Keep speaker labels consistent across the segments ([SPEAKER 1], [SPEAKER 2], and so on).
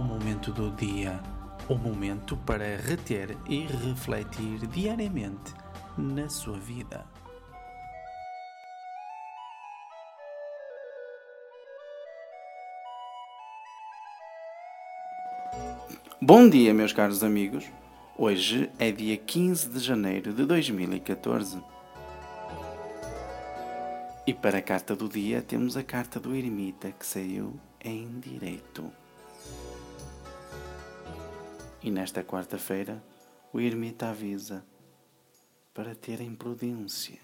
[SPEAKER 1] momento do dia, o momento para reter e refletir diariamente na sua vida. Bom dia, meus caros amigos. Hoje é dia 15 de janeiro de 2014. E para a carta do dia temos a carta do eremita que saiu em direito. E nesta quarta-feira o ermita avisa para terem prudência.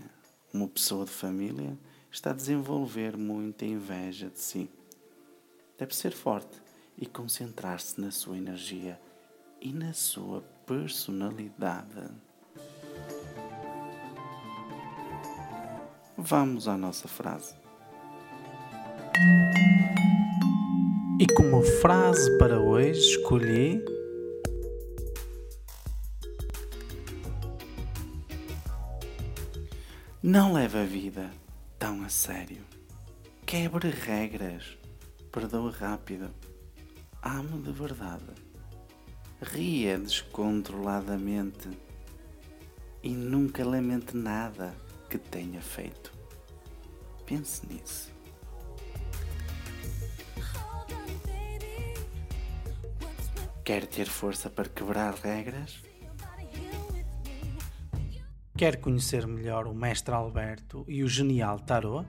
[SPEAKER 1] Uma pessoa de família está a desenvolver muita inveja de si. Deve ser forte e concentrar-se na sua energia e na sua personalidade. Vamos à nossa frase. E como frase para hoje escolhi Não leve a vida tão a sério. Quebre regras. Perdoe rápido. Ame de verdade. Ria descontroladamente. E nunca lamente nada que tenha feito. Pense nisso. Quer ter força para quebrar regras? Quer conhecer melhor o Mestre Alberto e o genial Tarot?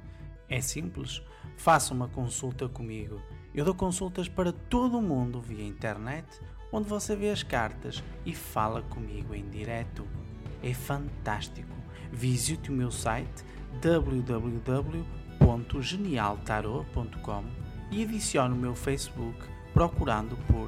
[SPEAKER 1] É simples, faça uma consulta comigo. Eu dou consultas para todo o mundo via internet, onde você vê as cartas e fala comigo em direto. É fantástico visite o meu site www.genialtarot.com e adicione o meu Facebook procurando por